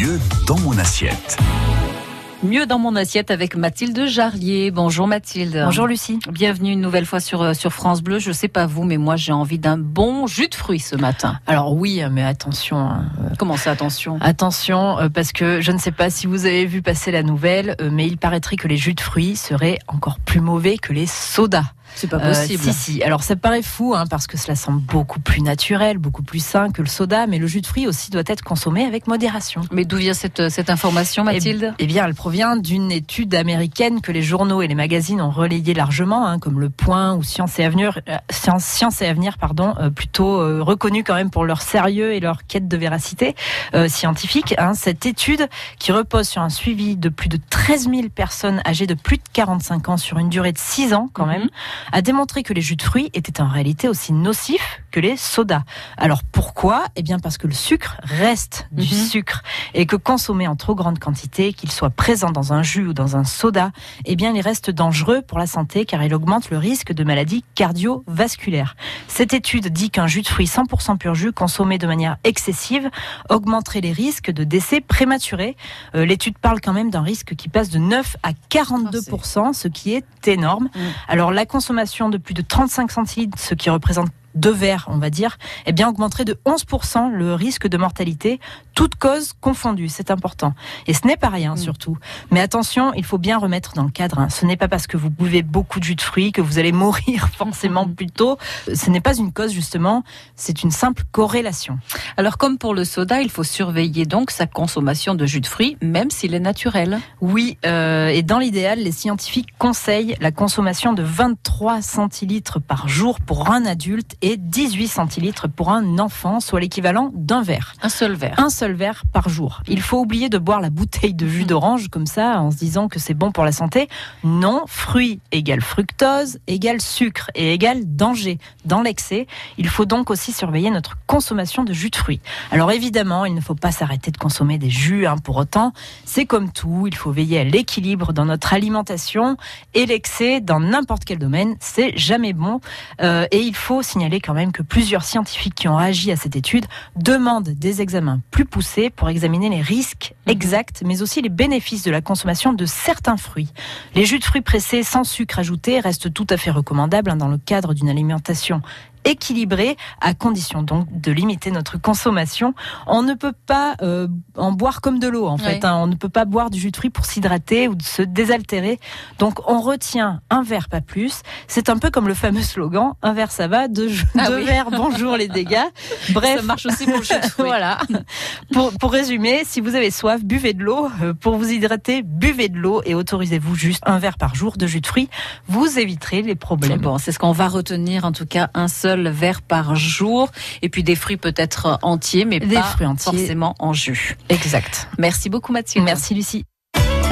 Mieux dans mon assiette. Mieux dans mon assiette avec Mathilde Jarlier. Bonjour Mathilde. Bonjour Lucie. Bienvenue une nouvelle fois sur, euh, sur France Bleu. Je sais pas vous, mais moi j'ai envie d'un bon jus de fruits ce matin. Alors oui, mais attention. hein. Comment ça, attention? Attention, euh, parce que je ne sais pas si vous avez vu passer la nouvelle, euh, mais il paraîtrait que les jus de fruits seraient encore plus mauvais que les sodas. C'est pas Euh, possible. si, si. Alors ça paraît fou, hein, parce que cela semble beaucoup plus naturel, beaucoup plus sain que le soda, mais le jus de fruits aussi doit être consommé avec modération. Mais d'où vient cette, cette information, Mathilde? Eh bien, elle provient d'une étude américaine que les journaux et les magazines ont relayée largement, hein, comme Le Point ou Science et Avenir, euh, Science, Science et Avenir, pardon, euh, plutôt euh, reconnus quand même pour leur sérieux et leur quête de véracité euh, scientifique. hein. Cette étude, qui repose sur un suivi de plus de 13 000 personnes âgées de plus de 45 ans sur une durée de 6 ans quand même, a démontré que les jus de fruits étaient en réalité aussi nocifs que les sodas. Alors pourquoi? Eh bien parce que le sucre reste du Mhm. sucre et que consommé en trop grande quantité, qu'il soit présent dans un jus ou dans un soda, eh bien il reste dangereux pour la santé car il augmente le risque de maladies cardiovasculaires. Cette étude dit qu'un jus de fruits 100% pur jus consommé de manière excessive augmenterait les risques de décès prématurés. Euh, L'étude parle quand même d'un risque qui passe de 9 à 42%, ce qui est énorme. Mm. Alors la consommation de plus de 35 centilitres, ce qui représente deux verres, on va dire, eh bien augmenterait de 11% le risque de mortalité, toutes causes confondues, c'est important. Et ce n'est pas rien Mm. surtout. Mais attention, il faut bien remettre dans le cadre. hein. Ce n'est pas parce que vous buvez beaucoup de jus de fruits que vous allez mourir forcément Mhm. plus tôt. Ce n'est pas une cause justement, c'est une simple corrélation. Alors comme pour le soda, il faut surveiller donc sa consommation de jus de fruits, même s'il est naturel. Oui, euh, et dans l'idéal, les scientifiques conseillent la consommation de 23 centilitres par jour pour un adulte et 18 centilitres pour un enfant, soit l'équivalent d'un verre. Un seul verre. Un seul verre par jour. Il faut oublier de boire la bouteille de jus d'orange comme ça en se disant que c'est bon pour la santé. Non, fruits égale fructose égale sucre et égale danger. Dans l'excès, il faut donc aussi surveiller notre consommation de jus de fruits. Alors évidemment, il ne faut pas s'arrêter de consommer des jus hein, pour autant. C'est comme tout, il faut veiller à l'équilibre dans notre alimentation et l'excès dans n'importe quel domaine, c'est jamais bon. Euh, et il faut signaler quand même que plusieurs scientifiques qui ont réagi à cette étude demandent des examens plus poussés pour examiner les risques Mhm. exacts, mais aussi les bénéfices de la consommation de certains fruits. Les jus de fruits pressés sans sucre ajouté restent tout à fait recommandables hein, dans le cadre d'une alimentation équilibrée, à condition donc de limiter notre consommation. On ne peut pas euh, en boire comme de l'eau en fait. Hein. On ne peut pas boire du jus de fruits pour s'hydrater ou de se désaltérer. Donc on retient un verre pas plus. C'est un peu comme le fameux slogan un verre ça va, deux, Ah deux oui. verres bonjour les dégâts. Bref, Ça marche aussi pour le jus de fruits. voilà. Pour, pour résumer, si vous avez soif, buvez de l'eau. Euh, Pour vous hydrater, buvez de l'eau et autorisez-vous juste un verre par jour de jus de fruits. Vous éviterez les problèmes. Bon, c'est ce qu'on va retenir, en tout cas, un seul verre par jour. Et puis des fruits peut-être entiers, mais Des pas fruits entiers. forcément en jus. Exact. Merci beaucoup, Mathilde. Merci Lucie.